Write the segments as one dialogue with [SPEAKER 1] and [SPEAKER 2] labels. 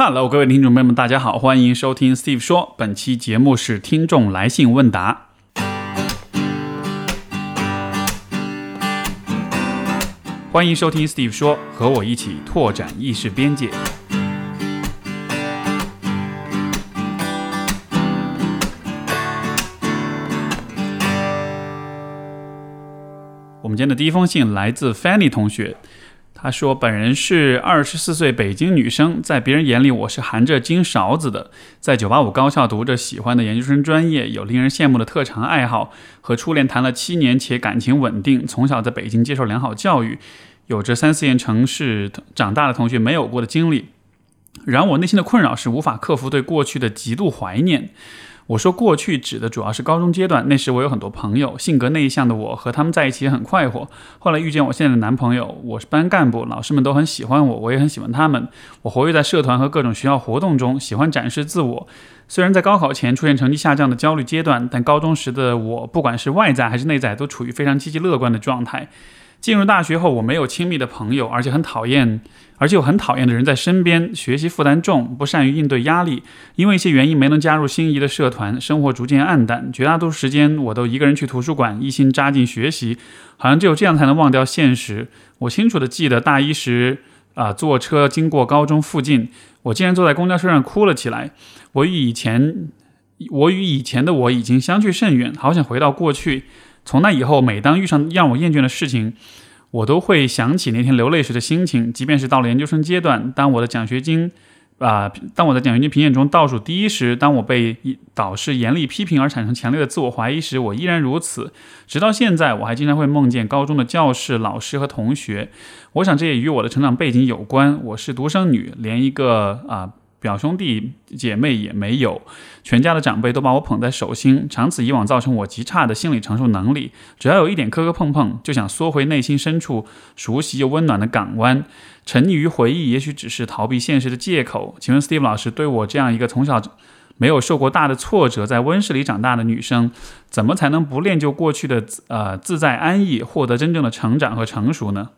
[SPEAKER 1] Hello，各位听众朋友们，大家好，欢迎收听 Steve 说。本期节目是听众来信问答。欢迎收听 Steve 说，和我一起拓展意识边界。我们今天的第一封信来自 Fanny 同学。他说：“本人是二十四岁北京女生，在别人眼里我是含着金勺子的，在九八五高校读着喜欢的研究生专业，有令人羡慕的特长爱好，和初恋谈了七年且感情稳定，从小在北京接受良好教育，有着三四线城市长大的同学没有过的经历。然而我内心的困扰是无法克服对过去的极度怀念。”我说过去指的主要是高中阶段，那时我有很多朋友，性格内向的我和他们在一起也很快活。后来遇见我现在的男朋友，我是班干部，老师们都很喜欢我，我也很喜欢他们。我活跃在社团和各种学校活动中，喜欢展示自我。虽然在高考前出现成绩下降的焦虑阶段，但高中时的我，不管是外在还是内在，都处于非常积极乐观的状态。进入大学后，我没有亲密的朋友，而且很讨厌，而且有很讨厌的人在身边。学习负担重，不善于应对压力，因为一些原因没能加入心仪的社团，生活逐渐暗淡。绝大多数时间，我都一个人去图书馆，一心扎进学习，好像只有这样才能忘掉现实。我清楚的记得大一时，啊，坐车经过高中附近，我竟然坐在公交车上哭了起来。我与以前，我与以前的我已经相去甚远，好想回到过去。从那以后，每当遇上让我厌倦的事情，我都会想起那天流泪时的心情。即便是到了研究生阶段，当我的奖学金，啊，当我的奖学金评选中倒数第一时，当我被导师严厉批评而产生强烈的自我怀疑时，我依然如此。直到现在，我还经常会梦见高中的教室、老师和同学。我想这也与我的成长背景有关。我是独生女，连一个啊。表兄弟姐妹也没有，全家的长辈都把我捧在手心，长此以往造成我极差的心理承受能力。只要有一点磕磕碰碰，就想缩回内心深处熟悉又温暖的港湾。沉溺于回忆，也许只是逃避现实的借口。请问 Steve 老师，对我这样一个从小没有受过大的挫折，在温室里长大的女生，怎么才能不练就过去的呃自在安逸，获得真正的成长和成熟呢？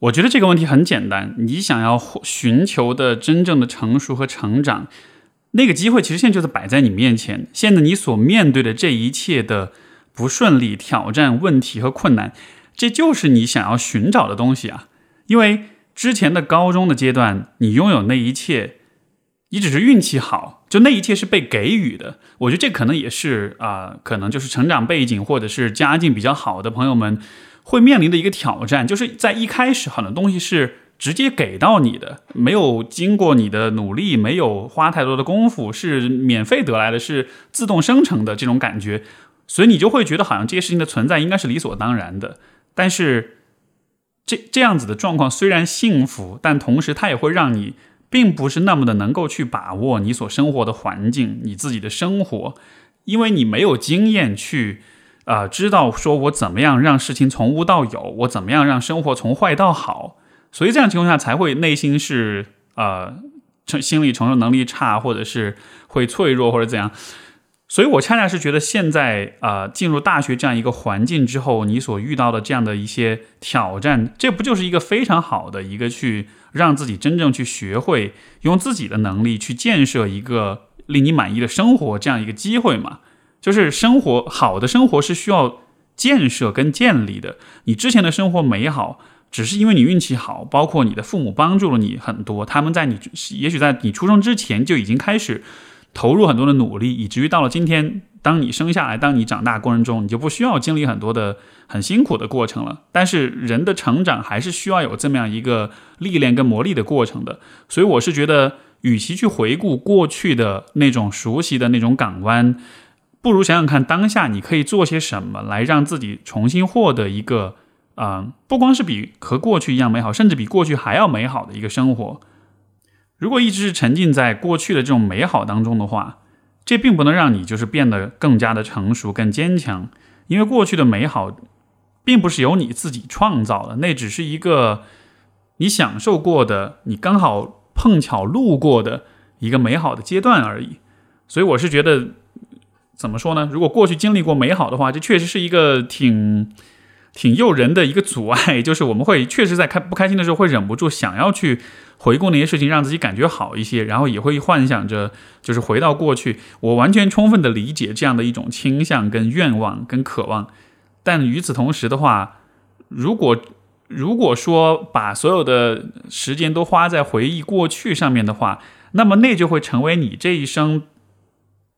[SPEAKER 1] 我觉得这个问题很简单，你想要寻求的真正的成熟和成长，那个机会其实现在就是摆在你面前。现在你所面对的这一切的不顺利、挑战、问题和困难，这就是你想要寻找的东西啊。因为之前的高中的阶段，你拥有那一切，你只是运气好，就那一切是被给予的。我觉得这可能也是啊，可能就是成长背景或者是家境比较好的朋友们。会面临的一个挑战，就是在一开始很多东西是直接给到你的，没有经过你的努力，没有花太多的功夫，是免费得来的，是自动生成的这种感觉，所以你就会觉得好像这些事情的存在应该是理所当然的。但是这这样子的状况虽然幸福，但同时它也会让你并不是那么的能够去把握你所生活的环境，你自己的生活，因为你没有经验去。啊，知道说我怎么样让事情从无到有，我怎么样让生活从坏到好，所以这样情况下才会内心是呃承心理承受能力差，或者是会脆弱或者怎样。所以我恰恰是觉得现在啊进入大学这样一个环境之后，你所遇到的这样的一些挑战，这不就是一个非常好的一个去让自己真正去学会用自己的能力去建设一个令你满意的生活这样一个机会嘛？就是生活好的生活是需要建设跟建立的。你之前的生活美好，只是因为你运气好，包括你的父母帮助了你很多。他们在你也许在你出生之前就已经开始投入很多的努力，以至于到了今天，当你生下来，当你长大过程中，你就不需要经历很多的很辛苦的过程了。但是人的成长还是需要有这么样一个历练跟磨砺的过程的。所以我是觉得，与其去回顾过去的那种熟悉的那种港湾。不如想想看，当下你可以做些什么来让自己重新获得一个，啊，不光是比和过去一样美好，甚至比过去还要美好的一个生活。如果一直是沉浸在过去的这种美好当中的话，这并不能让你就是变得更加的成熟、更坚强，因为过去的美好并不是由你自己创造的，那只是一个你享受过的、你刚好碰巧路过的一个美好的阶段而已。所以我是觉得。怎么说呢？如果过去经历过美好的话，这确实是一个挺挺诱人的一个阻碍，就是我们会确实在开不开心的时候会忍不住想要去回顾那些事情，让自己感觉好一些，然后也会幻想着就是回到过去。我完全充分的理解这样的一种倾向、跟愿望、跟渴望。但与此同时的话，如果如果说把所有的时间都花在回忆过去上面的话，那么那就会成为你这一生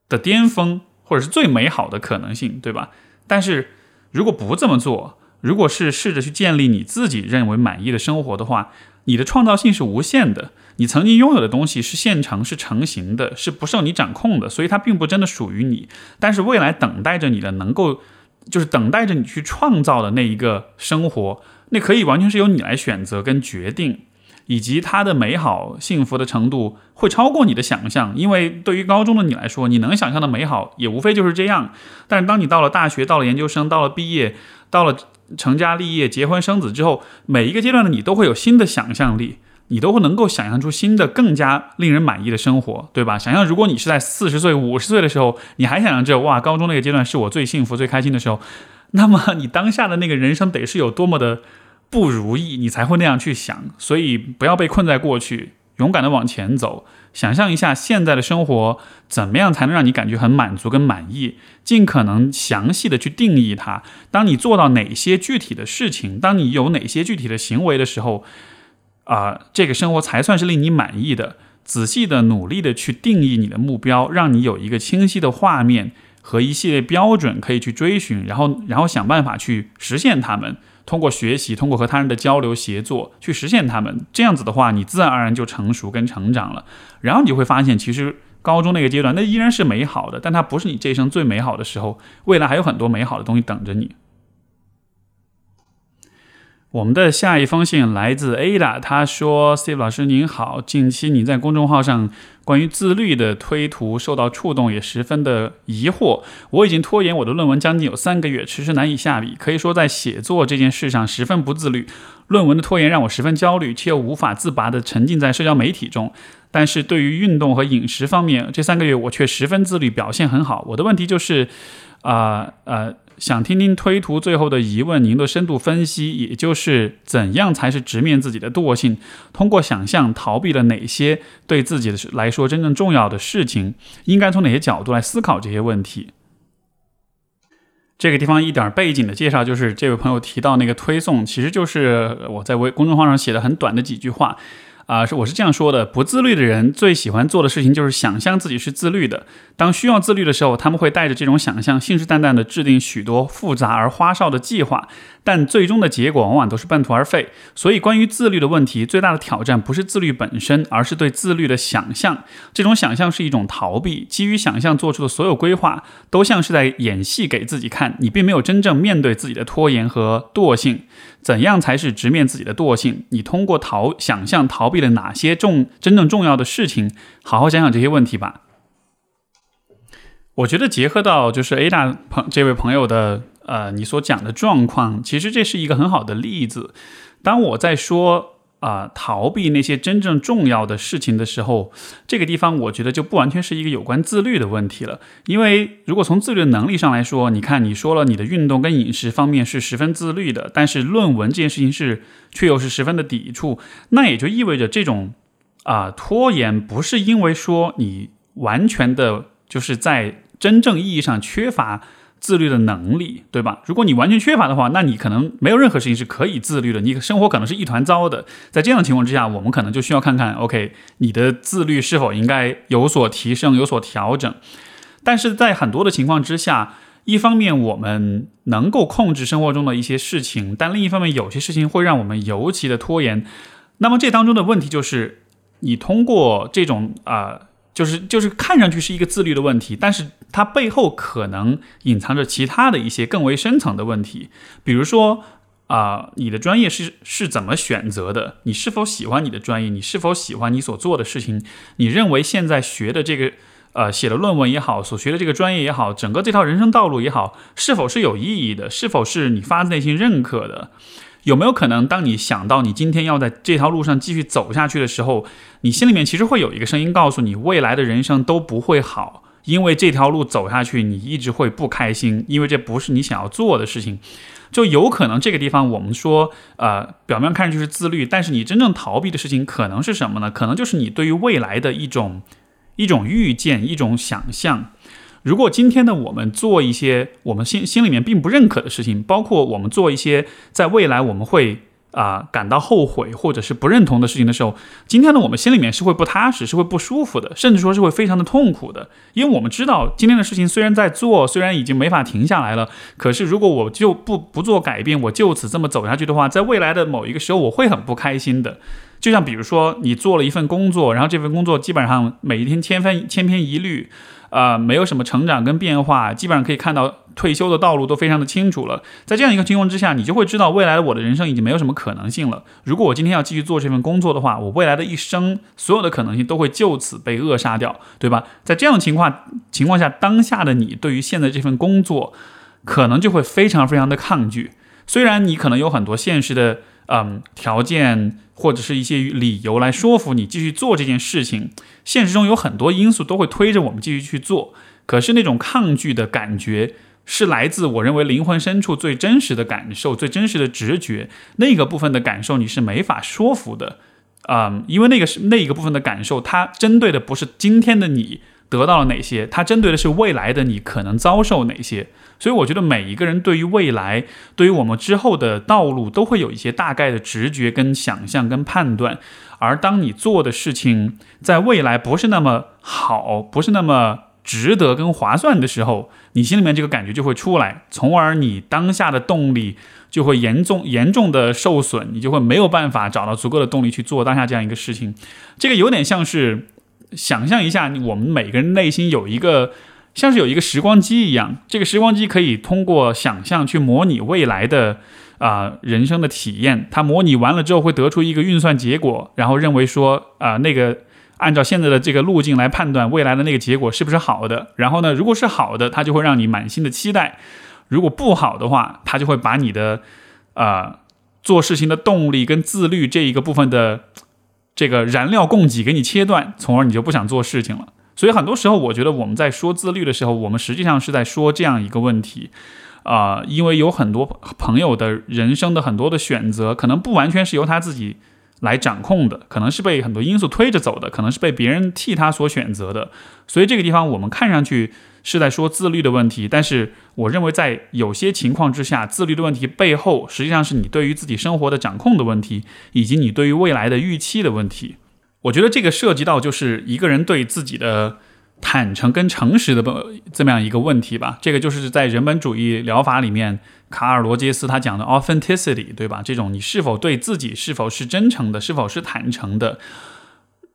[SPEAKER 1] 的巅峰，或者是最美好的可能性，对吧？但是如果不这么做，如果是试着去建立你自己认为满意的生活的话，你的创造性是无限的。你曾经拥有的东西是现成、是成型的，是不受你掌控的，所以它并不真的属于你。但是未来等待着你的，能够就是等待着你去创造的那一个生活，那可以完全是由你来选择跟决定。以及它的美好、幸福的程度会超过你的想象，因为对于高中的你来说，你能想象的美好也无非就是这样。但是当你到了大学、到了研究生、到了毕业、到了成家立业、结婚生子之后，每一个阶段的你都会有新的想象力，你都会能够想象出新的、更加令人满意的生活，对吧？想象如果你是在四十岁、五十岁的时候，你还想象着哇，高中那个阶段是我最幸福、最开心的时候，那么你当下的那个人生得是有多么的。不如意，你才会那样去想，所以不要被困在过去，勇敢的往前走，想象一下现在的生活怎么样才能让你感觉很满足跟满意，尽可能详细的去定义它。当你做到哪些具体的事情，当你有哪些具体的行为的时候，啊，这个生活才算是令你满意的。仔细的努力的去定义你的目标，让你有一个清晰的画面和一系列标准可以去追寻，然后然后想办法去实现它们。通过学习，通过和他人的交流协作去实现他们，这样子的话，你自然而然就成熟跟成长了。然后你会发现，其实高中那个阶段，那依然是美好的，但它不是你这一生最美好的时候。未来还有很多美好的东西等着你。我们的下一封信来自 Ada，他说：“Steve 老师您好，近期你在公众号上关于自律的推图受到触动，也十分的疑惑。我已经拖延我的论文将近有三个月，迟迟难以下笔，可以说在写作这件事上十分不自律。论文的拖延让我十分焦虑，却又无法自拔地沉浸在社交媒体中。但是对于运动和饮食方面，这三个月我却十分自律，表现很好。我的问题就是，啊呃。”想听听推图最后的疑问，您的深度分析，也就是怎样才是直面自己的惰性？通过想象逃避了哪些对自己的来说真正重要的事情？应该从哪些角度来思考这些问题？这个地方一点背景的介绍，就是这位朋友提到那个推送，其实就是我在微公众号上写的很短的几句话。啊，是我是这样说的：不自律的人最喜欢做的事情就是想象自己是自律的。当需要自律的时候，他们会带着这种想象，信誓旦旦地制定许多复杂而花哨的计划，但最终的结果往往都是半途而废。所以，关于自律的问题，最大的挑战不是自律本身，而是对自律的想象。这种想象是一种逃避，基于想象做出的所有规划，都像是在演戏给自己看。你并没有真正面对自己的拖延和惰性。怎样才是直面自己的惰性？你通过逃想象逃避为了哪些重真正重要的事情？好好想想这些问题吧。我觉得结合到就是 A 大朋这位朋友的呃你所讲的状况，其实这是一个很好的例子。当我在说。啊，逃避那些真正重要的事情的时候，这个地方我觉得就不完全是一个有关自律的问题了。因为如果从自律能力上来说，你看你说了你的运动跟饮食方面是十分自律的，但是论文这件事情是却又是十分的抵触，那也就意味着这种啊拖延不是因为说你完全的就是在真正意义上缺乏。自律的能力，对吧？如果你完全缺乏的话，那你可能没有任何事情是可以自律的，你生活可能是一团糟的。在这样的情况之下，我们可能就需要看看，OK，你的自律是否应该有所提升、有所调整。但是在很多的情况之下，一方面我们能够控制生活中的一些事情，但另一方面有些事情会让我们尤其的拖延。那么这当中的问题就是，你通过这种啊。就是就是看上去是一个自律的问题，但是它背后可能隐藏着其他的一些更为深层的问题。比如说啊，你的专业是是怎么选择的？你是否喜欢你的专业？你是否喜欢你所做的事情？你认为现在学的这个呃写的论文也好，所学的这个专业也好，整个这套人生道路也好，是否是有意义的？是否是你发自内心认可的？有没有可能，当你想到你今天要在这条路上继续走下去的时候，你心里面其实会有一个声音告诉你，未来的人生都不会好，因为这条路走下去，你一直会不开心，因为这不是你想要做的事情。就有可能这个地方我们说，呃，表面看上去是自律，但是你真正逃避的事情可能是什么呢？可能就是你对于未来的一种一种预见、一种想象。如果今天的我们做一些我们心心里面并不认可的事情，包括我们做一些在未来我们会。啊，感到后悔或者是不认同的事情的时候，今天呢，我们心里面是会不踏实，是会不舒服的，甚至说是会非常的痛苦的。因为我们知道今天的事情虽然在做，虽然已经没法停下来了，可是如果我就不不做改变，我就此这么走下去的话，在未来的某一个时候，我会很不开心的。就像比如说，你做了一份工作，然后这份工作基本上每一天千分千篇一律。啊，没有什么成长跟变化，基本上可以看到退休的道路都非常的清楚了。在这样一个情况之下，你就会知道未来我的人生已经没有什么可能性了。如果我今天要继续做这份工作的话，我未来的一生所有的可能性都会就此被扼杀掉，对吧？在这样的情况情况下，当下的你对于现在这份工作，可能就会非常非常的抗拒。虽然你可能有很多现实的。嗯，条件或者是一些理由来说服你继续做这件事情，现实中有很多因素都会推着我们继续去做。可是那种抗拒的感觉，是来自我认为灵魂深处最真实的感受、最真实的直觉。那个部分的感受你是没法说服的，嗯，因为那个是那一个部分的感受，它针对的不是今天的你。得到了哪些？它针对的是未来的你可能遭受哪些？所以我觉得每一个人对于未来，对于我们之后的道路，都会有一些大概的直觉、跟想象、跟判断。而当你做的事情在未来不是那么好，不是那么值得跟划算的时候，你心里面这个感觉就会出来，从而你当下的动力就会严重严重的受损，你就会没有办法找到足够的动力去做当下这样一个事情。这个有点像是。想象一下，我们每个人内心有一个像是有一个时光机一样，这个时光机可以通过想象去模拟未来的啊人生的体验。它模拟完了之后会得出一个运算结果，然后认为说啊那个按照现在的这个路径来判断未来的那个结果是不是好的。然后呢，如果是好的，它就会让你满心的期待；如果不好的话，它就会把你的啊做事情的动力跟自律这一个部分的。这个燃料供给给你切断，从而你就不想做事情了。所以很多时候，我觉得我们在说自律的时候，我们实际上是在说这样一个问题啊，因为有很多朋友的人生的很多的选择，可能不完全是由他自己。来掌控的，可能是被很多因素推着走的，可能是被别人替他所选择的。所以这个地方我们看上去是在说自律的问题，但是我认为在有些情况之下，自律的问题背后实际上是你对于自己生活的掌控的问题，以及你对于未来的预期的问题。我觉得这个涉及到就是一个人对自己的。坦诚跟诚实的这么样一个问题吧，这个就是在人本主义疗法里面，卡尔罗杰斯他讲的 authenticity，对吧？这种你是否对自己是否是真诚的，是否是坦诚的？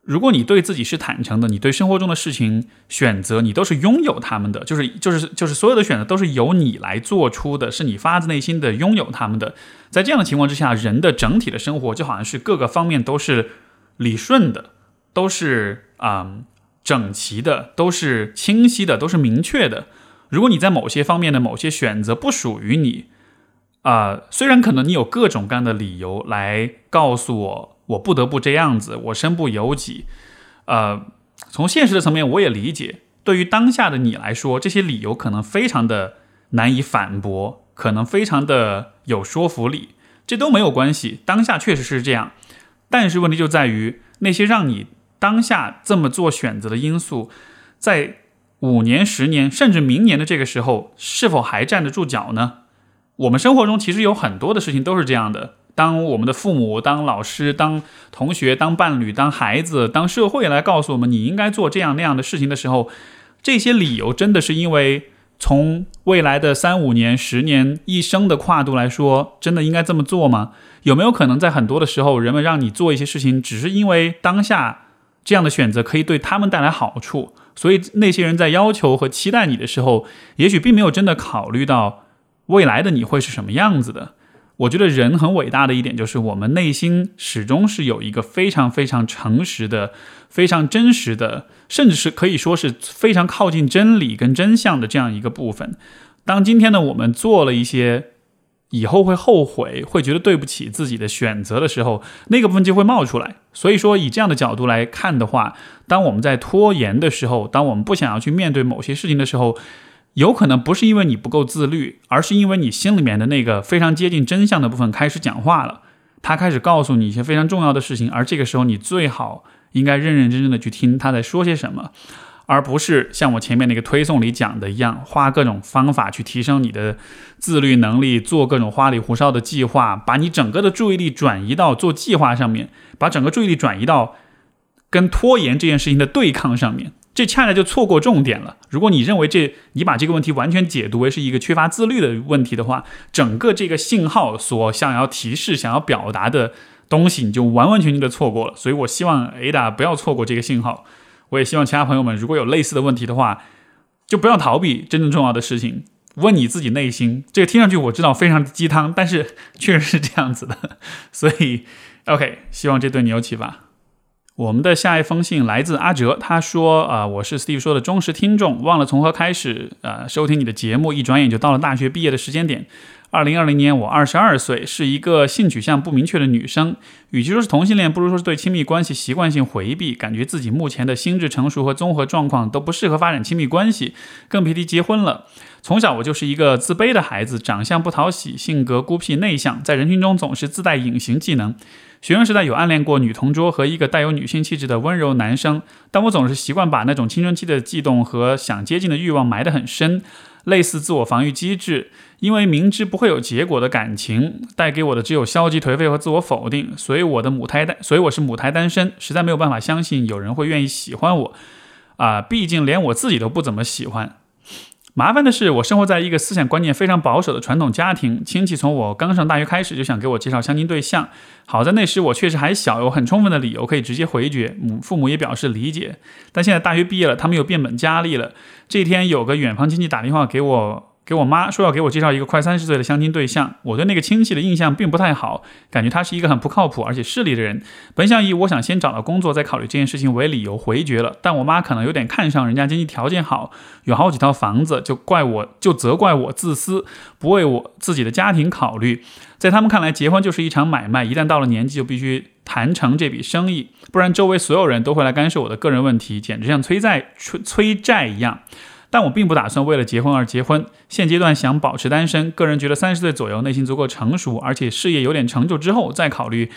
[SPEAKER 1] 如果你对自己是坦诚的，你对生活中的事情选择，你都是拥有他们的，就是就是就是所有的选择都是由你来做出的，是你发自内心的拥有他们的。在这样的情况之下，人的整体的生活就好像是各个方面都是理顺的，都是啊。整齐的都是清晰的，都是明确的。如果你在某些方面的某些选择不属于你，啊，虽然可能你有各种各样的理由来告诉我，我不得不这样子，我身不由己。呃，从现实的层面，我也理解，对于当下的你来说，这些理由可能非常的难以反驳，可能非常的有说服力，这都没有关系。当下确实是这样，但是问题就在于那些让你。当下这么做选择的因素，在五年、十年，甚至明年的这个时候，是否还站得住脚呢？我们生活中其实有很多的事情都是这样的。当我们的父母、当老师、当同学、当伴侣、当孩子、当社会来告诉我们你应该做这样那样的事情的时候，这些理由真的是因为从未来的三五年、十年、一生的跨度来说，真的应该这么做吗？有没有可能在很多的时候，人们让你做一些事情，只是因为当下？这样的选择可以对他们带来好处，所以那些人在要求和期待你的时候，也许并没有真的考虑到未来的你会是什么样子的。我觉得人很伟大的一点就是，我们内心始终是有一个非常非常诚实的、非常真实的，甚至是可以说是非常靠近真理跟真相的这样一个部分。当今天呢，我们做了一些以后会后悔，会觉得对不起自己的选择的时候，那个部分就会冒出来。所以说，以这样的角度来看的话，当我们在拖延的时候，当我们不想要去面对某些事情的时候，有可能不是因为你不够自律，而是因为你心里面的那个非常接近真相的部分开始讲话了，他开始告诉你一些非常重要的事情，而这个时候你最好应该认认真真的去听他在说些什么。而不是像我前面那个推送里讲的一样，花各种方法去提升你的自律能力，做各种花里胡哨的计划，把你整个的注意力转移到做计划上面，把整个注意力转移到跟拖延这件事情的对抗上面，这恰恰就错过重点了。如果你认为这你把这个问题完全解读为是一个缺乏自律的问题的话，整个这个信号所想要提示、想要表达的东西，你就完完全全的错过了。所以我希望 Ada 不要错过这个信号。我也希望其他朋友们，如果有类似的问题的话，就不要逃避真正重要的事情，问你自己内心。这个听上去我知道非常鸡汤，但是确实是这样子的。所以，OK，希望这对你有启发。我们的下一封信来自阿哲，他说：“啊，我是 Steve 说的忠实听众，忘了从何开始呃收听你的节目，一转眼就到了大学毕业的时间点。”二零二零年，我二十二岁，是一个性取向不明确的女生。与其说是同性恋，不如说是对亲密关系习惯性回避，感觉自己目前的心智成熟和综合状况都不适合发展亲密关系，更别提结婚了。从小我就是一个自卑的孩子，长相不讨喜，性格孤僻内向，在人群中总是自带隐形技能。学生时代有暗恋过女同桌和一个带有女性气质的温柔男生，但我总是习惯把那种青春期的悸动和想接近的欲望埋得很深。类似自我防御机制，因为明知不会有结果的感情带给我的只有消极颓废和自我否定，所以我的母胎单，所以我是母胎单身，实在没有办法相信有人会愿意喜欢我，啊，毕竟连我自己都不怎么喜欢。麻烦的是，我生活在一个思想观念非常保守的传统家庭，亲戚从我刚上大学开始就想给我介绍相亲对象。好在那时我确实还小，有很充分的理由可以直接回绝，母父母也表示理解。但现在大学毕业了，他们又变本加厉了。这一天，有个远方亲戚打电话给我。给我妈说要给我介绍一个快三十岁的相亲对象，我对那个亲戚的印象并不太好，感觉他是一个很不靠谱而且势利的人。本想以我想先找到工作再考虑这件事情为理由回绝了，但我妈可能有点看上人家经济条件好，有好几套房子，就怪我就责怪我自私，不为我自己的家庭考虑。在他们看来，结婚就是一场买卖，一旦到了年纪就必须谈成这笔生意，不然周围所有人都会来干涉我的个人问题，简直像催债催催债一样。但我并不打算为了结婚而结婚，现阶段想保持单身。个人觉得三十岁左右，内心足够成熟，而且事业有点成就之后再考虑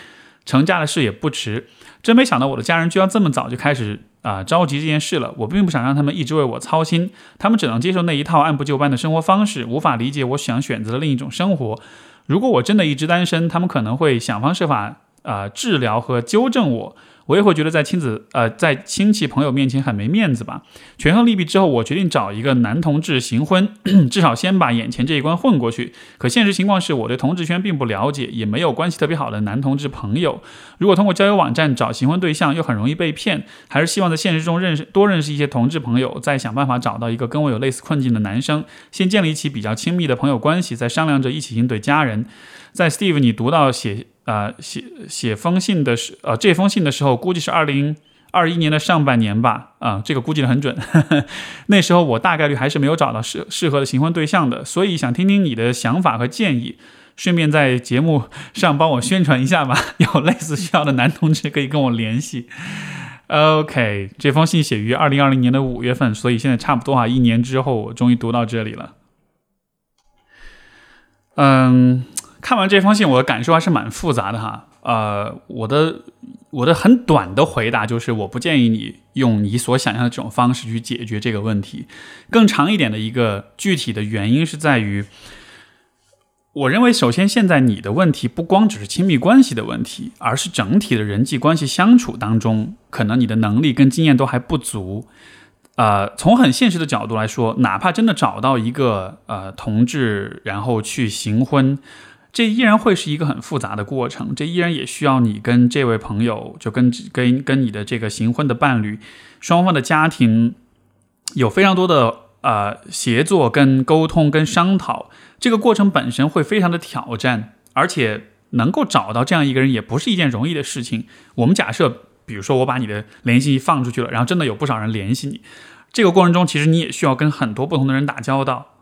[SPEAKER 1] 成家的事也不迟。真没想到我的家人居然这么早就开始啊着急这件事了。我并不想让他们一直为我操心，他们只能接受那一套按部就班的生活方式，无法理解我想选择的另一种生活。如果我真的一直单身，他们可能会想方设法啊治疗和纠正我。我也会觉得在亲子呃在亲戚朋友面前很没面子吧。权衡利弊之后，我决定找一个男同志行婚，至少先把眼前这一关混过去。可现实情况是我对同志圈并不了解，也没有关系特别好的男同志朋友。如果通过交友网站找行婚对象，又很容易被骗。还是希望在现实中认识多认识一些同志朋友，再想办法找到一个跟我有类似困境的男生，先建立起比较亲密的朋友关系，再商量着一起应对家人。在 Steve，你读到写。啊，写写封信的时，呃，这封信的时候，估计是二零二一年的上半年吧。啊，这个估计的很准。那时候我大概率还是没有找到适适合的新婚对象的，所以想听听你的想法和建议，顺便在节目上帮我宣传一下吧。有类似需要的男同志可以跟我联系。OK，这封信写于二零二零年的五月份，所以现在差不多啊，一年之后我终于读到这里了。嗯。看完这封信，我的感受还是蛮复杂的哈。呃，我的我的很短的回答就是，我不建议你用你所想象的这种方式去解决这个问题。更长一点的一个具体的原因是在于，我认为首先现在你的问题不光只是亲密关系的问题，而是整体的人际关系相处当中，可能你的能力跟经验都还不足。呃，从很现实的角度来说，哪怕真的找到一个呃同志，然后去行婚。这依然会是一个很复杂的过程，这依然也需要你跟这位朋友，就跟跟跟你的这个行婚的伴侣，双方的家庭有非常多的呃协作、跟沟通、跟商讨。这个过程本身会非常的挑战，而且能够找到这样一个人也不是一件容易的事情。我们假设，比如说我把你的联系放出去了，然后真的有不少人联系你，这个过程中其实你也需要跟很多不同的人打交道。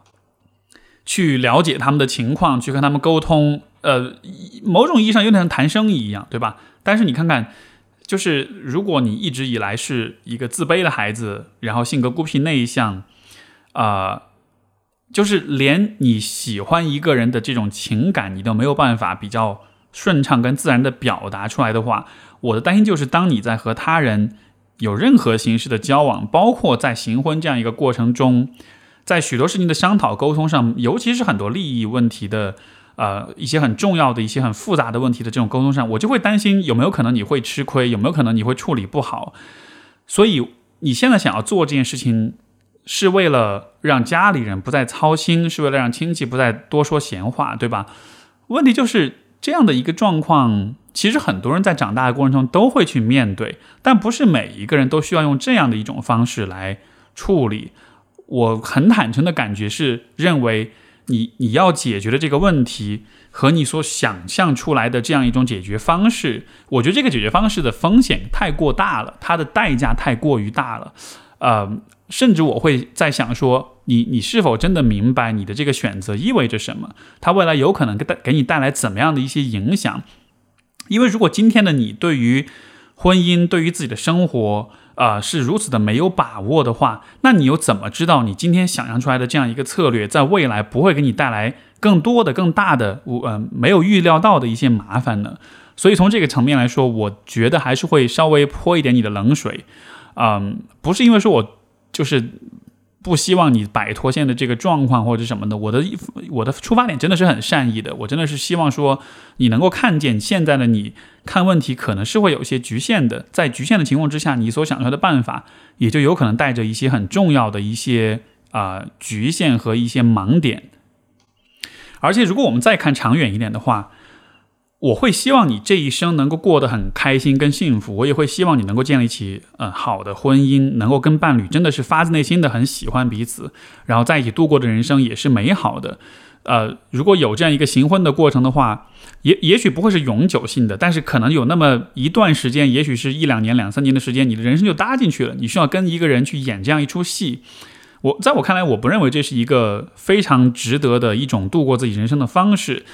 [SPEAKER 1] 去了解他们的情况，去跟他们沟通。呃，某种意义上有点像谈生意一样，对吧？但是你看看，就是如果你一直以来是一个自卑的孩子，然后性格孤僻内向，啊，就是连你喜欢一个人的这种情感，你都没有办法比较顺畅跟自然的表达出来的话，我的担心就是，当你在和他人有任何形式的交往，包括在行婚这样一个过程中，在许多事情的商讨沟通上，尤其是很多利益问题的。呃，一些很重要的一些很复杂的问题的这种沟通上，我就会担心有没有可能你会吃亏，有没有可能你会处理不好。所以你现在想要做这件事情，是为了让家里人不再操心，是为了让亲戚不再多说闲话，对吧？问题就是这样的一个状况，其实很多人在长大的过程中都会去面对，但不是每一个人都需要用这样的一种方式来处理。我很坦诚的感觉是认为。你你要解决的这个问题和你所想象出来的这样一种解决方式，我觉得这个解决方式的风险太过大了，它的代价太过于大了，呃，甚至我会在想说，你你是否真的明白你的这个选择意味着什么？它未来有可能给带给你带来怎么样的一些影响？因为如果今天的你对于婚姻，对于自己的生活，啊，是如此的没有把握的话，那你又怎么知道你今天想象出来的这样一个策略，在未来不会给你带来更多的、更大的，呃，没有预料到的一些麻烦呢？所以从这个层面来说，我觉得还是会稍微泼一点你的冷水，嗯，不是因为说我就是。不希望你摆脱现在的这个状况或者什么的，我的我的出发点真的是很善意的，我真的是希望说你能够看见现在的你看问题可能是会有一些局限的，在局限的情况之下，你所想出来的办法也就有可能带着一些很重要的一些啊局限和一些盲点，而且如果我们再看长远一点的话。我会希望你这一生能够过得很开心跟幸福，我也会希望你能够建立起嗯好的婚姻，能够跟伴侣真的是发自内心的很喜欢彼此，然后在一起度过的人生也是美好的。呃，如果有这样一个行婚的过程的话，也也许不会是永久性的，但是可能有那么一段时间，也许是一两年、两三年的时间，你的人生就搭进去了。你需要跟一个人去演这样一出戏。我在我看来，我不认为这是一个非常值得的一种度过自己人生的方式。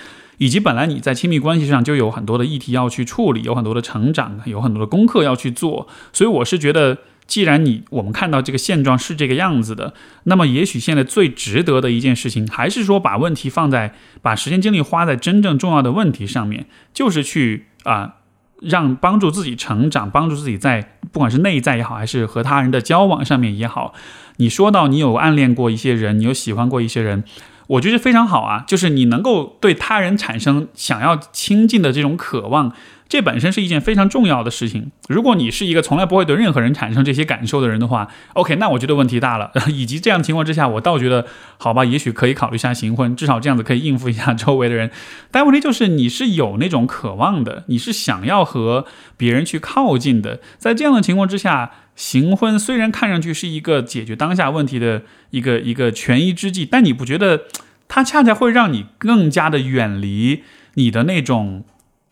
[SPEAKER 1] 以及本来你在亲密关系上就有很多的议题要去处理，有很多的成长，有很多的功课要去做，所以我是觉得，既然你我们看到这个现状是这个样子的，那么也许现在最值得的一件事情，还是说把问题放在，把时间精力花在真正重要的问题上面，就是去啊，让帮助自己成长，帮助自己在不管是内在也好，还是和他人的交往上面也好。你说到你有暗恋过一些人，你有喜欢过一些人。我觉得非常好啊，就是你能够对他人产生想要亲近的这种渴望，这本身是一件非常重要的事情。如果你是一个从来不会对任何人产生这些感受的人的话，OK，那我觉得问题大了。以及这样的情况之下，我倒觉得好吧，也许可以考虑一下行婚，至少这样子可以应付一下 周围的人。但问题就是你是有那种渴望的，你是想要和别人去靠近的，在这样的情况之下。行婚虽然看上去是一个解决当下问题的一个一个权宜之计，但你不觉得它恰恰会让你更加的远离你的那种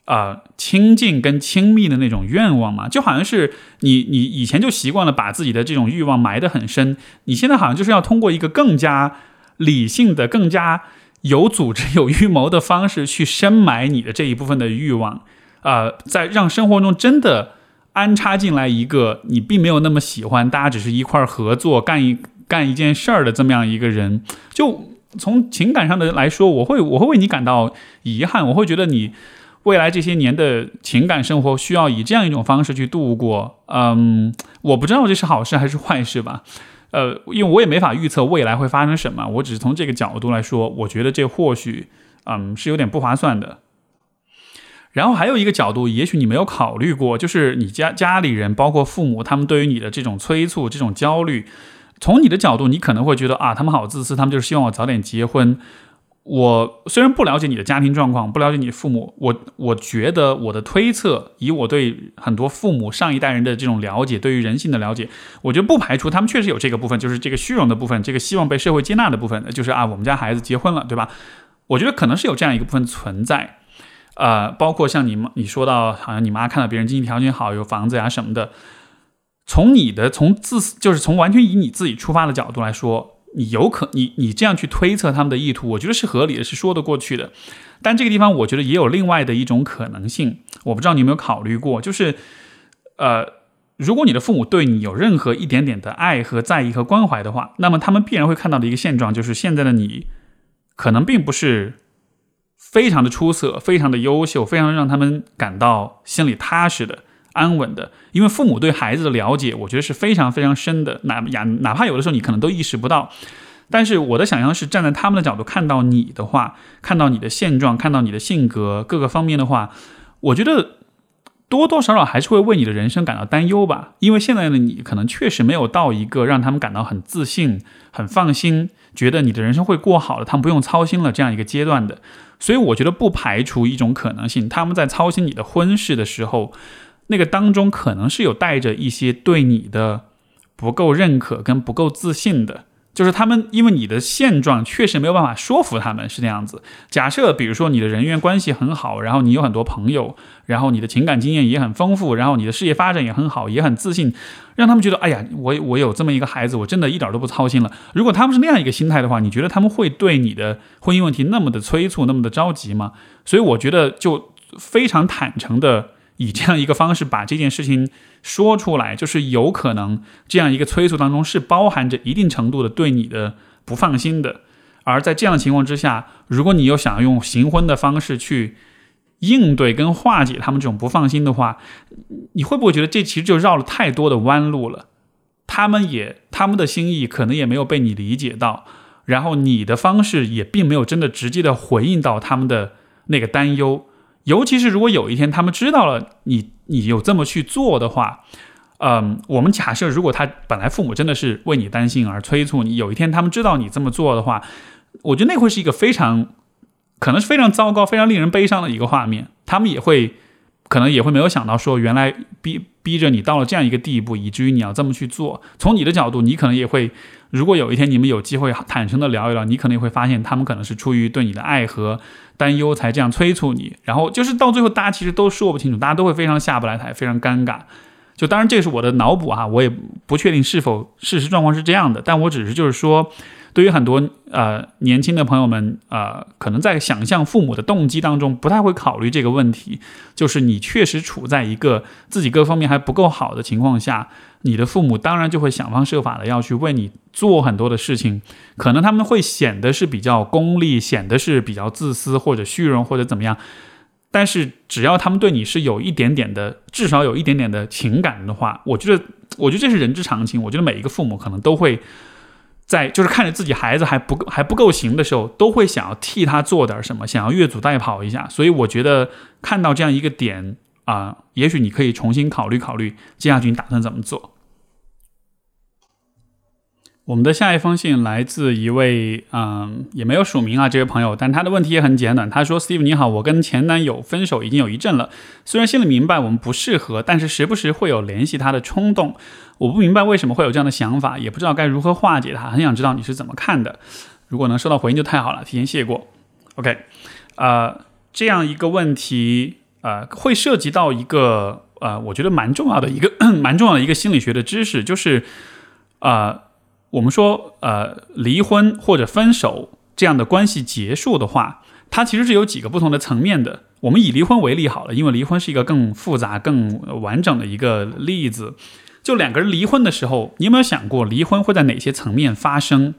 [SPEAKER 1] 啊亲近跟亲密的那种愿望吗？就好像是你你以前就习惯了把自己的这种欲望埋得很深，你现在好像就是要通过一个更加理性的、更加有组织、有预谋的方式去深埋你的这一部分的欲望啊，在让生活中真的。安插进来一个你并没有那么喜欢，大家只是一块合作干一干一件事儿的这么样一个人，就从情感上的来说，我会我会为你感到遗憾，我会觉得你未来这些年的情感生活需要以这样一种方式去度过。嗯，我不知道这是好事还是坏事吧。呃，因为我也没法预测未来会发生什么，我只是从这个角度来说，我觉得这或许嗯是有点不划算的。然后还有一个角度，也许你没有考虑过，就是你家家里人，包括父母，他们对于你的这种催促、这种焦虑，从你的角度，你可能会觉得啊，他们好自私，他们就是希望我早点结婚。我虽然不了解你的家庭状况，不了解你父母，我我觉得我的推测，以我对很多父母上一代人的这种了解，对于人性的了解，我觉得不排除他们确实有这个部分，就是这个虚荣的部分，这个希望被社会接纳的部分，就是啊，我们家孩子结婚了，对吧？我觉得可能是有这样一个部分存在。呃，包括像你，你说到好像你妈看到别人经济条件好，有房子呀什么的，从你的从自就是从完全以你自己出发的角度来说，你有可你你这样去推测他们的意图，我觉得是合理的，是说得过去的。但这个地方我觉得也有另外的一种可能性，我不知道你有没有考虑过，就是呃，如果你的父母对你有任何一点点的爱和在意和关怀的话，那么他们必然会看到的一个现状就是现在的你可能并不是非常的出色、非常的优秀、非常让他们感到心里踏实的。安稳的，因为父母对孩子的了解，我觉得是非常非常深的。哪呀，哪怕有的时候你可能都意识不到，但是我的想象是站在他们的角度看到你的话，看到你的现状，看到你的性格各个方面的话，我觉得多多少少还是会为你的人生感到担忧吧。因为现在的你可能确实没有到一个让他们感到很自信、很放心，觉得你的人生会过好了，他们不用操心了这样一个阶段的。所以我觉得不排除一种可能性，他们在操心你的婚事的时候。那个当中可能是有带着一些对你的不够认可跟不够自信的，就是他们因为你的现状确实没有办法说服他们是那样子。假设比如说你的人员关系很好，然后你有很多朋友，然后你的情感经验也很丰富，然后你的事业发展也很好，也很自信，让他们觉得哎呀，我我有这么一个孩子，我真的一点都不操心了。如果他们是那样一个心态的话，你觉得他们会对你的婚姻问题那么的催促，那么的着急吗？所以我觉得就非常坦诚的。以这样一个方式把这件事情说出来，就是有可能这样一个催促当中是包含着一定程度的对你的不放心的。而在这样的情况之下，如果你又想用行婚的方式去应对跟化解他们这种不放心的话，你会不会觉得这其实就绕了太多的弯路了？他们也他们的心意可能也没有被你理解到，然后你的方式也并没有真的直接的回应到他们的那个担忧。尤其是如果有一天他们知道了你你有这么去做的话，嗯，我们假设如果他本来父母真的是为你担心而催促你，有一天他们知道你这么做的话，我觉得那会是一个非常可能是非常糟糕、非常令人悲伤的一个画面。他们也会可能也会没有想到说，原来逼逼着你到了这样一个地步，以至于你要这么去做。从你的角度，你可能也会，如果有一天你们有机会坦诚的聊一聊，你可能也会发现他们可能是出于对你的爱和。担忧才这样催促你，然后就是到最后，大家其实都说不清楚，大家都会非常下不来台，非常尴尬。就当然这是我的脑补哈，我也不确定是否事实状况是这样的，但我只是就是说。对于很多呃年轻的朋友们，呃，可能在想象父母的动机当中，不太会考虑这个问题。就是你确实处在一个自己各方面还不够好的情况下，你的父母当然就会想方设法的要去为你做很多的事情。可能他们会显得是比较功利，显得是比较自私或者虚荣或者怎么样。但是只要他们对你是有一点点的，至少有一点点的情感的话，我觉得，我觉得这是人之常情。我觉得每一个父母可能都会。在就是看着自己孩子还不够还不够行的时候，都会想要替他做点什么，想要越俎代庖一下。所以我觉得看到这样一个点啊，也许你可以重新考虑考虑，接下去你打算怎么做。我们的下一封信来自一位，嗯，也没有署名啊，这位朋友，但他的问题也很简短。他说：“Steve 你好，我跟前男友分手已经有一阵了，虽然心里明白我们不适合，但是时不时会有联系他的冲动。我不明白为什么会有这样的想法，也不知道该如何化解它。很想知道你是怎么看的。如果能收到回应就太好了，提前谢过。OK，呃，这样一个问题，呃，会涉及到一个，呃，我觉得蛮重要的一个 蛮重要的一个心理学的知识，就是，呃。我们说，呃，离婚或者分手这样的关系结束的话，它其实是有几个不同的层面的。我们以离婚为例好了，因为离婚是一个更复杂、更完整的一个例子。就两个人离婚的时候，你有没有想过离婚会在哪些层面发生？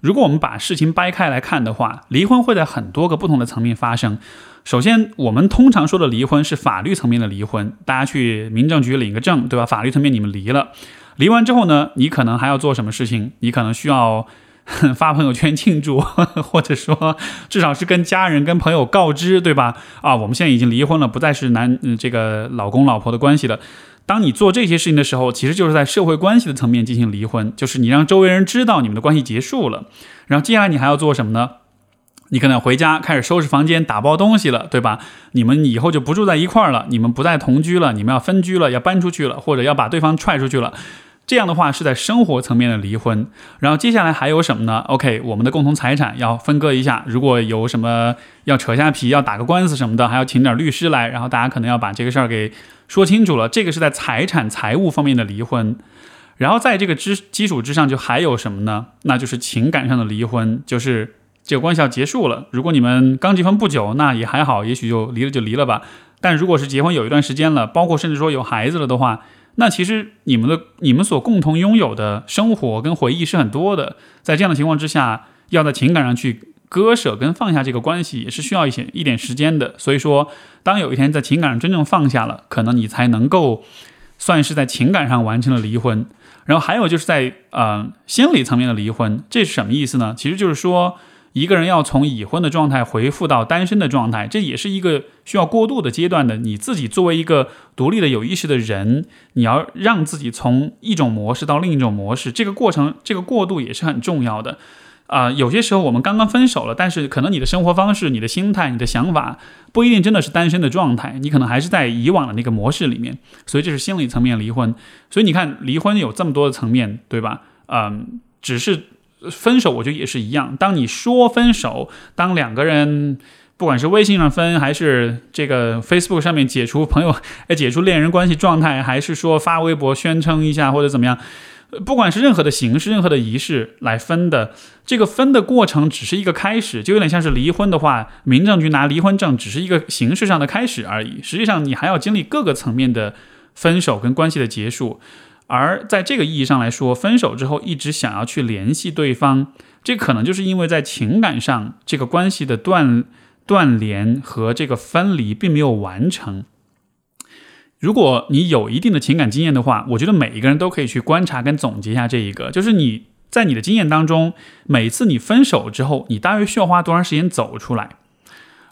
[SPEAKER 1] 如果我们把事情掰开来看的话，离婚会在很多个不同的层面发生。首先，我们通常说的离婚是法律层面的离婚，大家去民政局领个证，对吧？法律层面你们离了。离完之后呢，你可能还要做什么事情？你可能需要发朋友圈庆祝，或者说至少是跟家人、跟朋友告知，对吧？啊，我们现在已经离婚了，不再是男这个老公老婆的关系了。当你做这些事情的时候，其实就是在社会关系的层面进行离婚，就是你让周围人知道你们的关系结束了。然后接下来你还要做什么呢？你可能回家开始收拾房间、打包东西了，对吧？你们以后就不住在一块儿了，你们不再同居了，你们要分居了，要搬出去了，或者要把对方踹出去了。这样的话是在生活层面的离婚，然后接下来还有什么呢？OK，我们的共同财产要分割一下，如果有什么要扯下皮、要打个官司什么的，还要请点律师来，然后大家可能要把这个事儿给说清楚了。这个是在财产财务方面的离婚。然后在这个之基础之上，就还有什么呢？那就是情感上的离婚，就是这个关系要结束了。如果你们刚结婚不久，那也还好，也许就离了就离了吧。但如果是结婚有一段时间了，包括甚至说有孩子了的话，那其实你们的你们所共同拥有的生活跟回忆是很多的。在这样的情况之下，要在情感上去割舍跟放下这个关系，也是需要一些一点时间的。所以说，当有一天在情感上真正放下了，可能你才能够算是在情感上完成了离婚。然后还有就是在呃心理层面的离婚，这是什么意思呢？其实就是说一个人要从已婚的状态回复到单身的状态，这也是一个需要过渡的阶段的。你自己作为一个独立的有意识的人，你要让自己从一种模式到另一种模式，这个过程这个过渡也是很重要的。啊，有些时候我们刚刚分手了，但是可能你的生活方式、你的心态、你的想法不一定真的是单身的状态，你可能还是在以往的那个模式里面，所以这是心理层面离婚。所以你看，离婚有这么多的层面，对吧？嗯，只是分手，我觉得也是一样。当你说分手，当两个人不管是微信上分，还是这个 Facebook 上面解除朋友、解除恋人关系状态，还是说发微博宣称一下或者怎么样。不管是任何的形式、任何的仪式来分的，这个分的过程只是一个开始，就有点像是离婚的话，民政局拿离婚证只是一个形式上的开始而已。实际上，你还要经历各个层面的分手跟关系的结束。而在这个意义上来说，分手之后一直想要去联系对方，这可能就是因为在情感上这个关系的断断联和这个分离并没有完成。如果你有一定的情感经验的话，我觉得每一个人都可以去观察跟总结一下这一个，就是你在你的经验当中，每次你分手之后，你大约需要花多长时间走出来？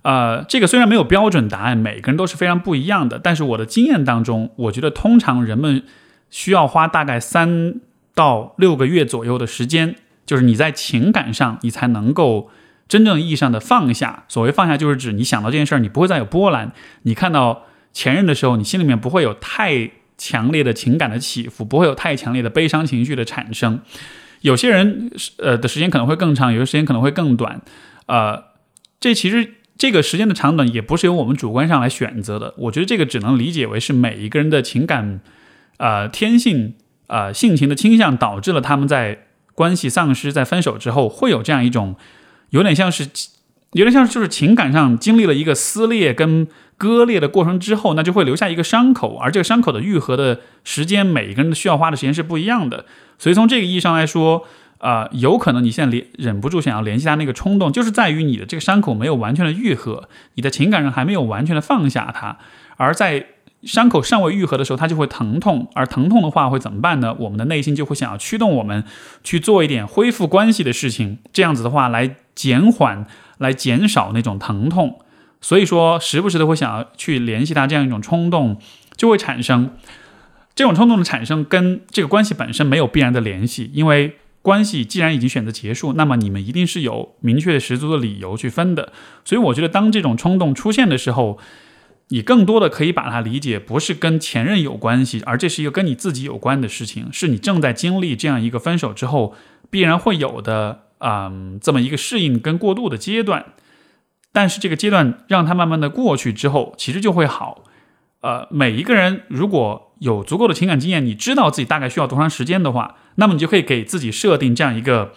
[SPEAKER 1] 呃，这个虽然没有标准答案，每个人都是非常不一样的，但是我的经验当中，我觉得通常人们需要花大概三到六个月左右的时间，就是你在情感上，你才能够真正意义上的放下。所谓放下，就是指你想到这件事儿，你不会再有波澜，你看到。前任的时候，你心里面不会有太强烈的情感的起伏，不会有太强烈的悲伤情绪的产生。有些人呃的时间可能会更长，有些时间可能会更短。呃，这其实这个时间的长短也不是由我们主观上来选择的。我觉得这个只能理解为是每一个人的情感呃天性呃性情的倾向导致了他们在关系丧失、在分手之后会有这样一种有点像是有点像就是情感上经历了一个撕裂跟。割裂的过程之后，那就会留下一个伤口，而这个伤口的愈合的时间，每一个人需要花的时间是不一样的。所以从这个意义上来说，啊，有可能你现在联忍不住想要联系他那个冲动，就是在于你的这个伤口没有完全的愈合，你的情感上还没有完全的放下它。而在伤口尚未愈合的时候，它就会疼痛，而疼痛的话会怎么办呢？我们的内心就会想要驱动我们去做一点恢复关系的事情，这样子的话来减缓、来减少那种疼痛。所以说，时不时的会想要去联系他，这样一种冲动就会产生。这种冲动的产生跟这个关系本身没有必然的联系，因为关系既然已经选择结束，那么你们一定是有明确、十足的理由去分的。所以，我觉得当这种冲动出现的时候，你更多的可以把它理解不是跟前任有关系，而这是一个跟你自己有关的事情，是你正在经历这样一个分手之后必然会有的，嗯，这么一个适应跟过渡的阶段。但是这个阶段让它慢慢的过去之后，其实就会好。呃，每一个人如果有足够的情感经验，你知道自己大概需要多长时间的话，那么你就可以给自己设定这样一个，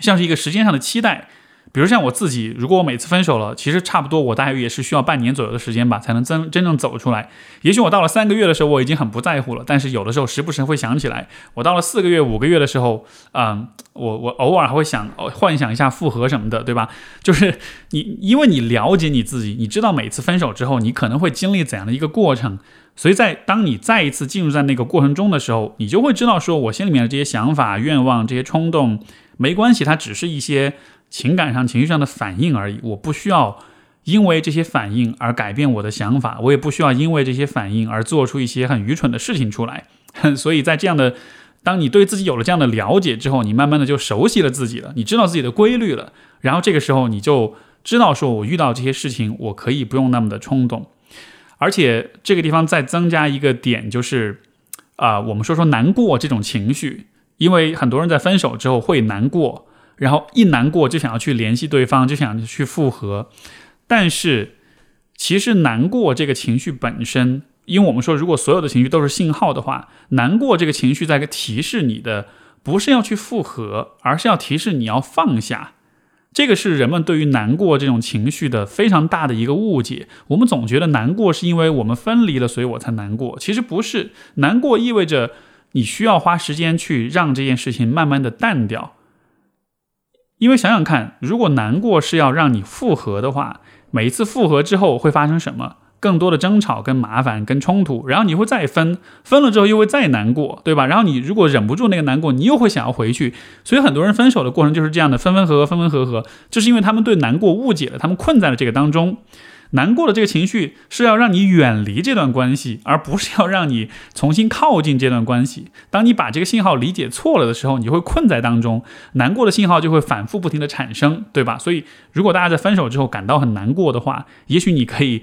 [SPEAKER 1] 像是一个时间上的期待。比如像我自己，如果我每次分手了，其实差不多我大约也是需要半年左右的时间吧，才能真真正走出来。也许我到了三个月的时候，我已经很不在乎了，但是有的时候时不时会想起来。我到了四个月、五个月的时候，嗯，我我偶尔还会想幻想一下复合什么的，对吧？就是 你因为你了解你自己，你知道每次分手之后你可能会经历怎样的一个过程，所以在当你再一次进入在那个过程中的时候，你就会知道说我心里面的这些想法、愿望、这些冲动没关系，它只是一些。情感上、情绪上的反应而已，我不需要因为这些反应而改变我的想法，我也不需要因为这些反应而做出一些很愚蠢的事情出来。所以在这样的，当你对自己有了这样的了解之后，你慢慢的就熟悉了自己了，你知道自己的规律了，然后这个时候你就知道说，我遇到这些事情，我可以不用那么的冲动。而且这个地方再增加一个点，就是啊，我们说说难过这种情绪，因为很多人在分手之后会难过。然后一难过就想要去联系对方，就想去复合，但是其实难过这个情绪本身，因为我们说，如果所有的情绪都是信号的话，难过这个情绪在提示你的，不是要去复合，而是要提示你要放下。这个是人们对于难过这种情绪的非常大的一个误解。我们总觉得难过是因为我们分离了，所以我才难过。其实不是，难过意味着你需要花时间去让这件事情慢慢的淡掉。因为想想看，如果难过是要让你复合的话，每一次复合之后会发生什么？更多的争吵、跟麻烦、跟冲突，然后你会再分，分了之后又会再难过，对吧？然后你如果忍不住那个难过，你又会想要回去。所以很多人分手的过程就是这样的，分分合合，分分合合，就是因为他们对难过误解了，他们困在了这个当中。难过的这个情绪是要让你远离这段关系，而不是要让你重新靠近这段关系。当你把这个信号理解错了的时候，你会困在当中，难过的信号就会反复不停地产生，对吧？所以如果大家在分手之后感到很难过的话，也许你可以。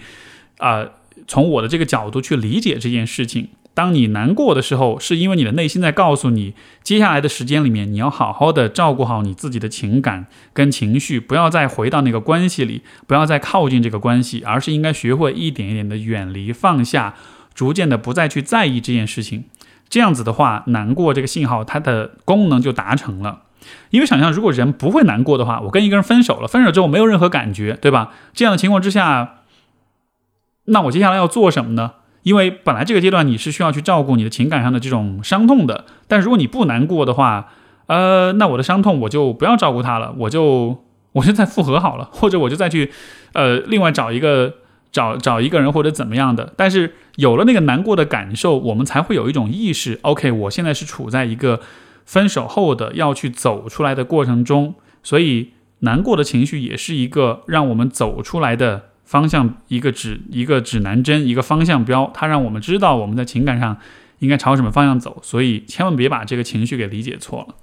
[SPEAKER 1] 啊，从我的这个角度去理解这件事情。当你难过的时候，是因为你的内心在告诉你，接下来的时间里面，你要好好的照顾好你自己的情感跟情绪，不要再回到那个关系里，不要再靠近这个关系，而是应该学会一点一点的远离、放下，逐渐的不再去在意这件事情。这样子的话，难过这个信号它的功能就达成了。因为想象，如果人不会难过的话，我跟一个人分手了，分手之后没有任何感觉，对吧？这样的情况之下。那我接下来要做什么呢？因为本来这个阶段你是需要去照顾你的情感上的这种伤痛的，但如果你不难过的话，呃，那我的伤痛我就不要照顾它了，我就 我就再复合好了，或者我就再去，呃，另外找一个找找一个人或者怎么样的。但是有了那个难过的感受，我们才会有一种意识，OK，我现在是处在一个分手后的要去走出来的过程中，所以难过的情绪也是一个让我们走出来的。方向一个指一个指南针，一个方向标，它让我们知道我们在情感上应该朝什么方向走，所以千万别把这个情绪给理解错了。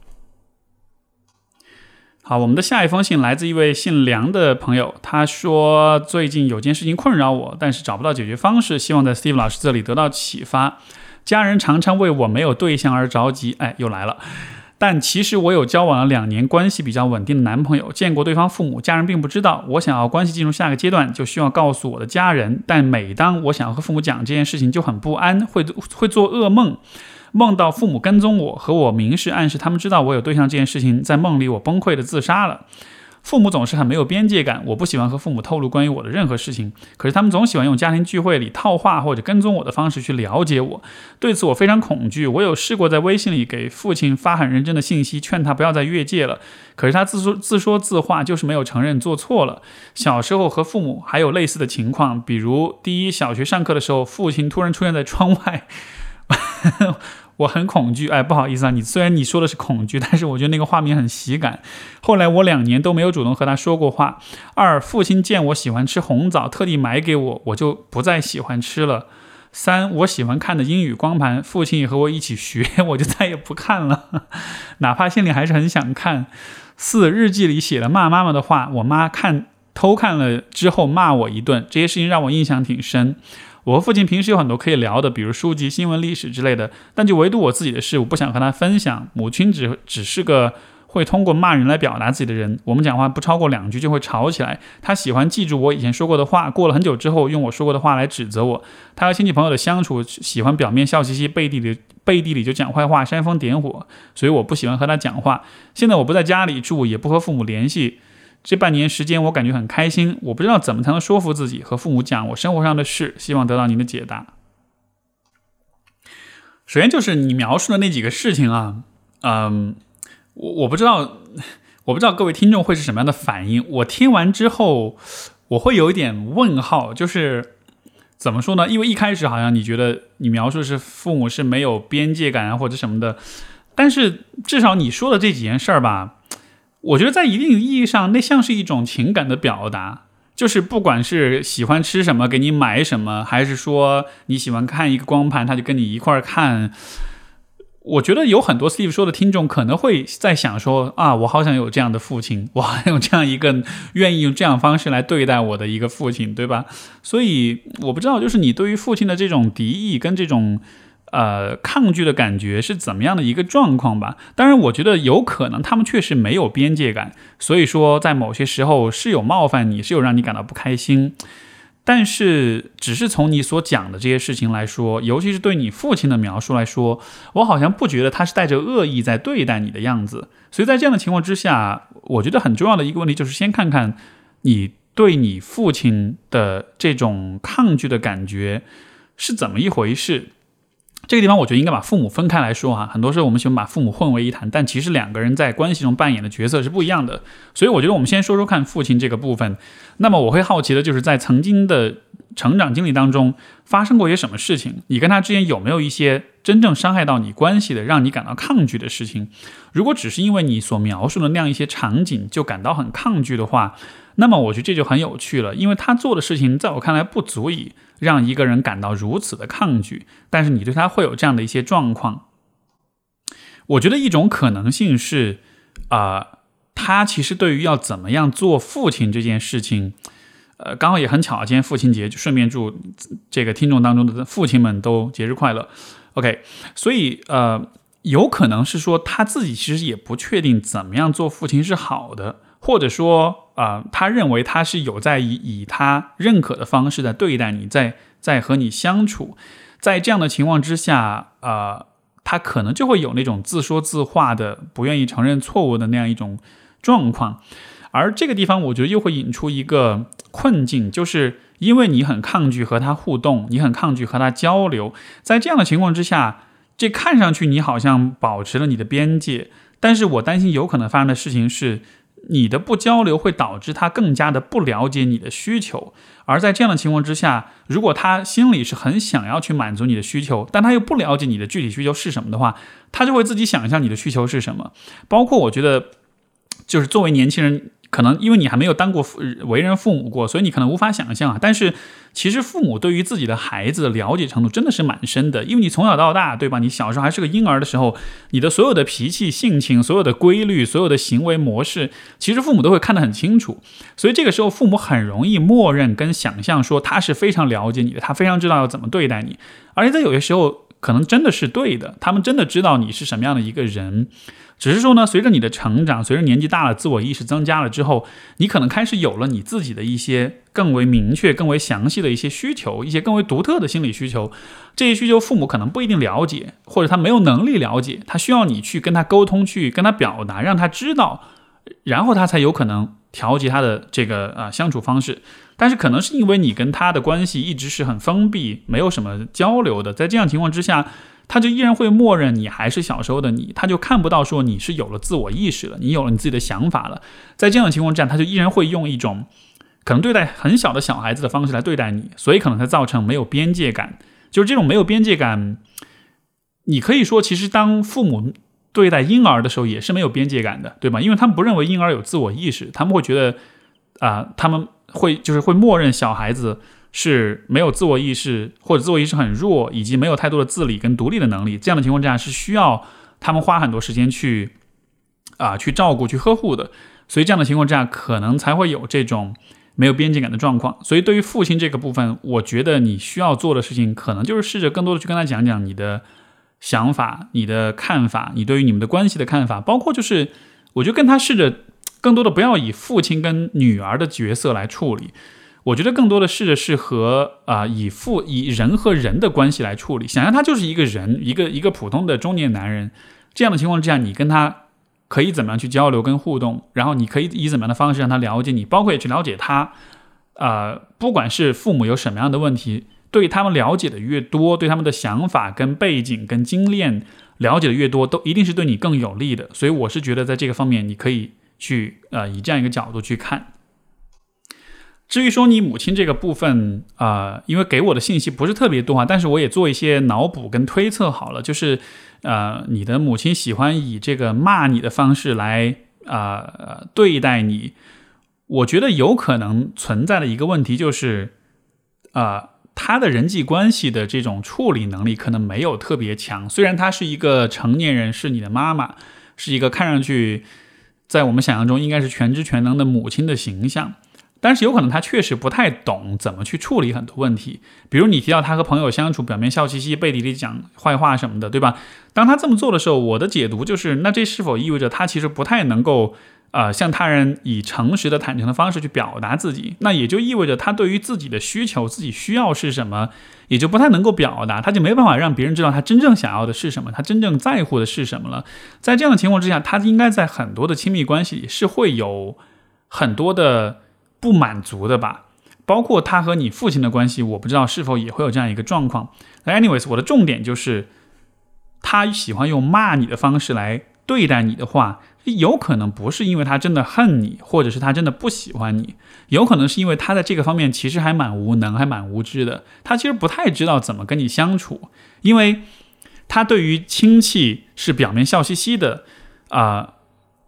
[SPEAKER 1] 好，我们的下一封信来自一位姓梁的朋友，他说最近有件事情困扰我，但是找不到解决方式，希望在 Steve 老师这里得到启发。家人常常为我没有对象而着急，哎，又来了。但其实我有交往了两年、关系比较稳定的男朋友，见过对方父母，家人并不知道。我想要关系进入下个阶段，就需要告诉我的家人。但每当我想要和父母讲这件事情，就很不安，会 会做噩梦，梦到父母跟踪我，和我明示暗示他们知道我有对象这件事情，在梦里我崩溃的自杀了。父母总是很没有边界感，我不喜欢和父母透露关于我的任何事情，可是他们总喜欢用家庭聚会里套话或者跟踪我的方式去了解我，对此我非常恐惧。我有试过在微信里给父亲发很认真的信息，劝他不要再越界了，可是他自说自说自话，就是没有承认做错了。小时候和父母还有类似的情况，比如第一小学上课的时候，父亲突然出现在窗外。我很恐惧，哎，不好意思啊，你虽然你说的是恐惧，但是我觉得那个画面很喜感。后来我两年都没有主动和他说过话。二，父亲见我喜欢吃红枣，特地买给我，我就不再喜欢吃了。三，我喜欢看的英语光盘，父亲也和我一起学，我就再也不看了，哪怕心里还是很想看。四，日记里写了骂妈妈的话，我妈看偷看了之后骂我一顿，这些事情让我印象挺深。我和父亲平时有很多可以聊的，比如书籍、新闻、历史之类的，但就唯独我自己的事，我不想和他分享。母亲只只是个会通过骂人来表达自己的人，我们讲话不超过两句就会吵起来。他喜欢记住我以前说过的话，过了很久之后用我说过的话来指责我。他和亲戚朋友的相处，喜欢表面笑嘻嘻，背地里背地里就讲坏话，煽风点火，所以我不喜欢和他讲话。现在我不在家里住，也不和父母联系。这半年时间，我感觉很开心。我不知道怎么才能说服自己和父母讲我生活上的事，希望得到您的解答。首先就是你描述的那几个事情啊，嗯，我我不知道，我不知道各位听众会是什么样的反应。我听完之后，我会有一点问号，就是怎么说呢？因为一开始好像你觉得你描述是父母是没有边界感啊或者什么的，但是至少你说的这几件事儿吧。我觉得在一定意义上，那像是一种情感的表达，就是不管是喜欢吃什么，给你买什么，还是说你喜欢看一个光盘，他就跟你一块儿看。我觉得有很多 Steve 说的听众可能会在想说啊，我好想有这样的父亲，我还有这样一个愿意用这样方式来对待我的一个父亲，对吧？所以我不知道，就是你对于父亲的这种敌意跟这种。呃，抗拒的感觉是怎么样的一个状况吧？当然，我觉得有可能他们确实没有边界感，所以说在某些时候是有冒犯你，是有让你感到不开心。但是，只是从你所讲的这些事情来说，尤其是对你父亲的描述来说，我好像不觉得他是带着恶意在对待你的样子。所以在这样的情况之下，我觉得很重要的一个问题就是先看看你对你父亲的这种抗拒的感觉是怎么一回事。这个地方我觉得应该把父母分开来说哈，很多时候我们喜欢把父母混为一谈，但其实两个人在关系中扮演的角色是不一样的。所以我觉得我们先说说看父亲这个部分。那么我会好奇的就是在曾经的成长经历当中发生过一些什么事情，你跟他之间有没有一些真正伤害到你关系的，让你感到抗拒的事情？如果只是因为你所描述的那样一些场景就感到很抗拒的话，那么我觉得这就很有趣了，因为他做的事情在我看来不足以。让一个人感到如此的抗拒，但是你对他会有这样的一些状况。我觉得一种可能性是，啊，他其实对于要怎么样做父亲这件事情，呃，刚好也很巧，今天父亲节，就顺便祝这个听众当中的父亲们都节日快乐。OK，所以呃，有可能是说他自己其实也不确定怎么样做父亲是好的。或者说，啊，他认为他是有在以以他认可的方式在对待你，在在和你相处，在这样的情况之下，啊，他可能就会有那种自说自话的、不愿意承认错误的那样一种状况。而这个地方，我觉得又会引出一个困境，就是因为你很抗拒和他互动，你很抗拒和他交流，在这样的情况之下，这看上去你好像保持了你的边界，但是我担心有可能发生的事情是。你的不交流会导致他更加的不了解你的需求，而在这样的情况之下，如果他心里是很想要去满足你的需求，但他又不了解你的具体需求是什么的话，他就会自己想象你的需求是什么。包括我觉得，就是作为年轻人。可能因为你还没有当过为人父母过，所以你可能无法想象啊。但是其实父母对于自己的孩子的了解程度真的是蛮深的，因为你从小到大，对吧？你小时候还是个婴儿的时候，你的所有的脾气、性情、所有的规律、所有的行为模式，其实父母都会看得很清楚。所以这个时候，父母很容易默认跟想象说他是非常了解你的，他非常知道要怎么对待你，而且在有些时候可能真的是对的，他们真的知道你是什么样的一个人。只是说呢，随着你的成长，随着年纪大了，自我意识增加了之后，你可能开始有了你自己的一些更为明确、更为详细的一些需求，一些更为独特的心理需求。这些需求父母可能不一定了解，或者他没有能力了解，他需要你去跟他沟通，去跟他表达，让他知道，然后他才有可能调节他的这个啊相处方式。但是可能是因为你跟他的关系一直是很封闭，没有什么交流的，在这样情况之下。他就依然会默认你还是小时候的你，他就看不到说你是有了自我意识了，你有了你自己的想法了。在这样的情况之下，他就依然会用一种可能对待很小的小孩子的方式来对待你，所以可能才造成没有边界感。就是这种没有边界感，你可以说，其实当父母对待婴儿的时候也是没有边界感的，对吧？因为他们不认为婴儿有自我意识，他们会觉得啊，他们会就是会默认小孩子。是没有自我意识，或者自我意识很弱，以及没有太多的自理跟独立的能力。这样的情况之下，是需要他们花很多时间去啊去照顾、去呵护的。所以这样的情况之下，可能才会有这种没有边界感的状况。所以对于父亲这个部分，我觉得你需要做的事情，可能就是试着更多的去跟他讲讲你的想法、你的看法、你对于你们的关系的看法，包括就是我就跟他试着更多的不要以父亲跟女儿的角色来处理。我觉得更多的试着是和啊以父以人和人的关系来处理，想象他就是一个人，一个一个普通的中年男人，这样的情况之下，你跟他可以怎么样去交流跟互动，然后你可以以怎么样的方式让他了解你，包括也去了解他，啊，不管是父母有什么样的问题，对他们了解的越多，对他们的想法跟背景跟经验了解的越多，都一定是对你更有利的。所以我是觉得在这个方面，你可以去呃以这样一个角度去看。至于说你母亲这个部分啊，因为给我的信息不是特别多啊，但是我也做一些脑补跟推测好了，就是呃，你的母亲喜欢以这个骂你的方式来啊对待你，我觉得有可能存在的一个问题就是啊，他的人际关系的这种处理能力可能没有特别强，虽然他是一个成年人，是你的妈妈，是一个看上去在我们想象中应该是全知全能的母亲的形象。但是有可能他确实不太懂怎么去处理很多问题，比如你提到他和朋友相处，表面笑嘻嘻，背地里讲坏话什么的，对吧？当他这么做的时候，我的解读就是，那这是否意味着他其实不太能够呃，向他人以诚实的、坦诚的方式去表达自己，那也就意味着他对于自己的需求、自己需要是什么，也就不太能够表达，他就没办法让别人知道他真正想要的是什么，他真正在乎的是什么了。在这样的情况之下，他应该在很多的亲密关系里是会有很多的不满足的吧？包括他和你父亲的关系，我不知道是否也会有这样一个状况。Anyways，我的重点就是，他喜欢用骂你的方式来对待你的话。有可能不是因为他真的恨你，或者是他真的不喜欢你，有可能是因为他在这个方面其实还蛮无能，还蛮无知的。他其实不太知道怎么跟你相处，因为他对于亲戚是表面笑嘻嘻的，啊，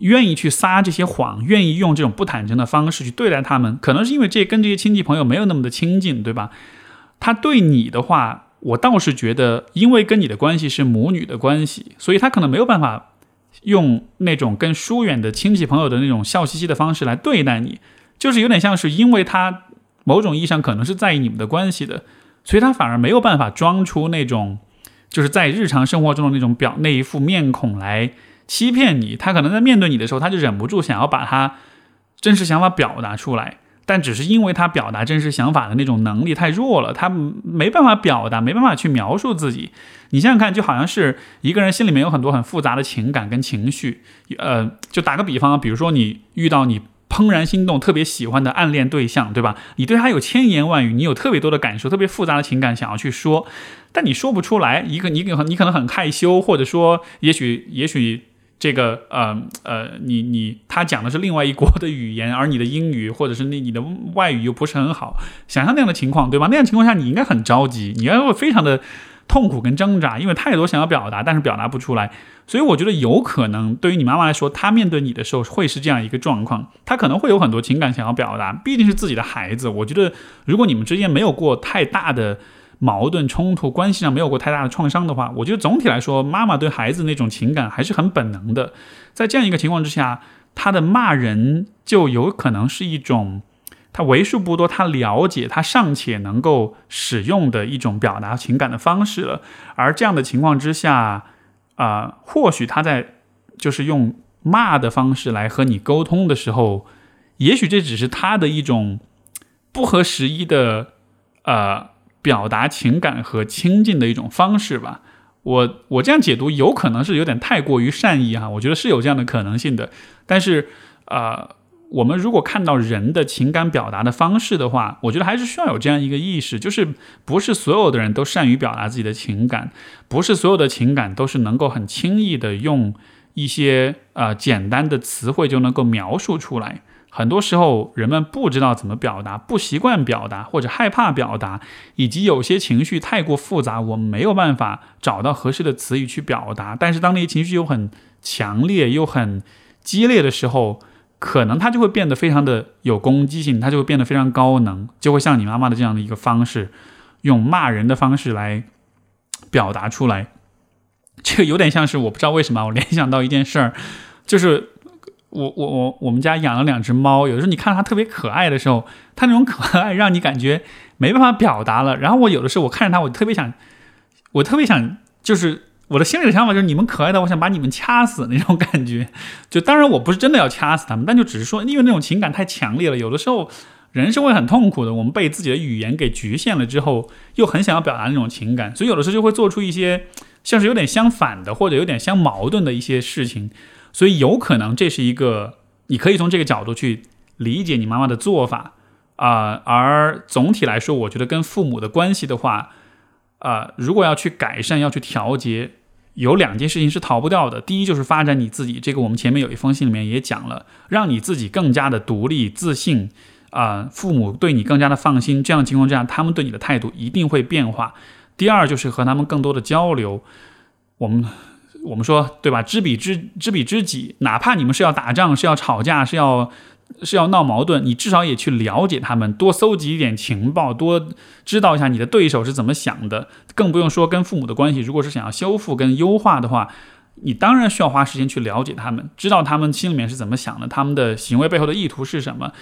[SPEAKER 1] 愿意去撒这些谎，愿意用这种不坦诚的方式去对待他们。可能是因为这跟这些亲戚朋友没有那么的亲近，对吧？他对你的话，我倒是觉得，因为跟你的关系是母女的关系，所以他可能没有办法。用那种跟疏远的亲戚朋友的那种笑嘻嘻的方式来对待你，就是有点像是因为他某种意义上可能是在意你们的关系的，所以他反而没有办法装出那种就是在日常生活中的那种表那一副面孔来欺骗你。他可能在面对你的时候，他就忍不住想要把他真实想法表达出来。但只是因为他表达真实想法的那种能力太弱了，他没办法表达，没办法去描述自己。你想想看，就好像是一个人心里面有很多很复杂的情感跟情绪。呃，就打个比方，比如说你遇到你怦然心动、特别喜欢的暗恋对象，对吧？你对他有千言万语，你有特别多的感受、特别复杂的情感想要去说，但你说不出来。一个你可你可能很害羞，或者说也许也许。这个呃呃，你你他讲的是另外一国的语言，而你的英语或者是你你的外语又不是很好，想象那样的情况，对吧？那样情况下你应该很着急，你应该会非常的痛苦跟挣扎，因为太多想要表达，但是表达不出来。所以我觉得有可能对于你妈妈来说，她面对你的时候会是这样一个状况，她可能会有很多情感想要表达，毕竟是自己的孩子。我觉得如果你们之间没有过太大的。矛盾冲突关系上没有过太大的创伤的话，我觉得总体来说，妈妈对孩子那种情感还是很本能的。在这样一个情况之下，他的骂人就有可能是一种他为数不多他了解他尚且能够使用的一种表达情感的方式了。而这样的情况之下，啊，或许他在就是用骂的方式来和你沟通的时候，也许这只是他的一种不合时宜的，呃。表达情感和亲近的一种方式吧，我我这样解读有可能是有点太过于善意哈，我觉得是有这样的可能性的。但是，呃，我们如果看到人的情感表达的方式的话，我觉得还是需要有这样一个意识，就是不是所有的人都善于表达自己的情感，不是所有的情感都是能够很轻易的用一些呃简单的词汇就能够描述出来。很多时候，人们不知道怎么表达，不习惯表达，或者害怕表达，以及有些情绪太过复杂，我们没有办法找到合适的词语去表达。但是，当那些情绪又很强烈又很激烈的时候，可能它就会变得非常的有攻击性，它就会变得非常高能，就会像你妈妈的这样的一个方式，用骂人的方式来表达出来。这个有点像是我不知道为什么，我联想到一件事儿，就是。我我我我们家养了两只猫，有的时候你看它特别可爱的时候，它那种可爱让你感觉没办法表达了。然后我有的时候我看着它，我特别想，我特别想，就是我的心里的想法就是你们可爱的，我想把你们掐死那种感觉。就当然我不是真的要掐死它们，但就只是说，因为那种情感太强烈了，有的时候人是会很痛苦的。我们被自己的语言给局限了之后，又很想要表达那种情感，所以有的时候就会做出一些像是有点相反的，或者有点相矛盾的一些事情。所以有可能这是一个，你可以从这个角度去理解你妈妈的做法啊。而总体来说，我觉得跟父母的关系的话，啊，如果要去改善、要去调节，有两件事情是逃不掉的。第一就是发展你自己，这个我们前面有一封信里面也讲了，让你自己更加的独立、自信啊，父母对你更加的放心。这样的情况之下，他们对你的态度一定会变化。第二就是和他们更多的交流，我们。我们说对吧？知彼知知彼知己，哪怕你们是要打仗、是要吵架、是要是要闹矛盾，你至少也去了解他们，多搜集一点情报，多知道一下你的对手是怎么想的。更不用说跟父母的关系，如果是想要修复跟优化的话，你当然需要花时间去了解他们，知道他们心里面是怎么想的，他们的行为背后的意图是什么。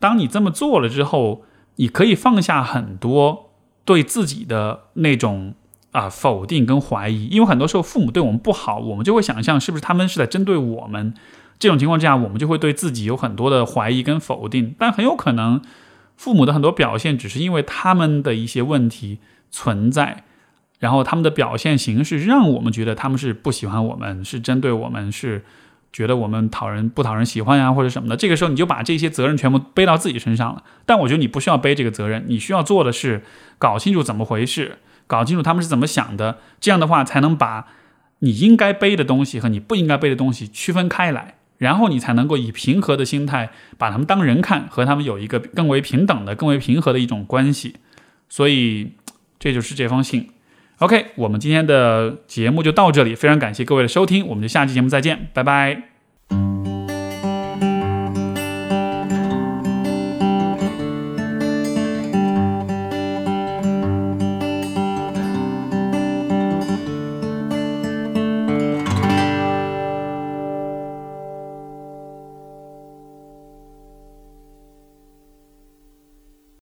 [SPEAKER 1] 当你这么做了之后，你可以放下很多对自己的那种。啊，否定跟怀疑，因为很多时候父母对我们不好，我们就会想象是不是他们是在针对我们。这种情况之下，我们就会对自己有很多的怀疑跟否定。但很有可能，父母的很多表现只是因为他们的一些问题存在，然后他们的表现形式让我们觉得他们是不喜欢我们，是针对我们，是觉得我们讨人不讨人喜欢呀，或者什么的。这个时候，你就把这些责任全部背到自己身上了。但我觉得你不需要背这个责任，你需要做的是搞清楚怎么回事。搞清楚他们是怎么想的，这样的话才能把你应该背的东西和你不应该背的东西区分开来，然后你才能够以平和的心态把他们当人看，和他们有一个更为平等的、更为平和的一种关系。所以这就是这封信。OK，我们今天的节目就到这里，非常感谢各位的收听，我们就下期节目再见，拜拜。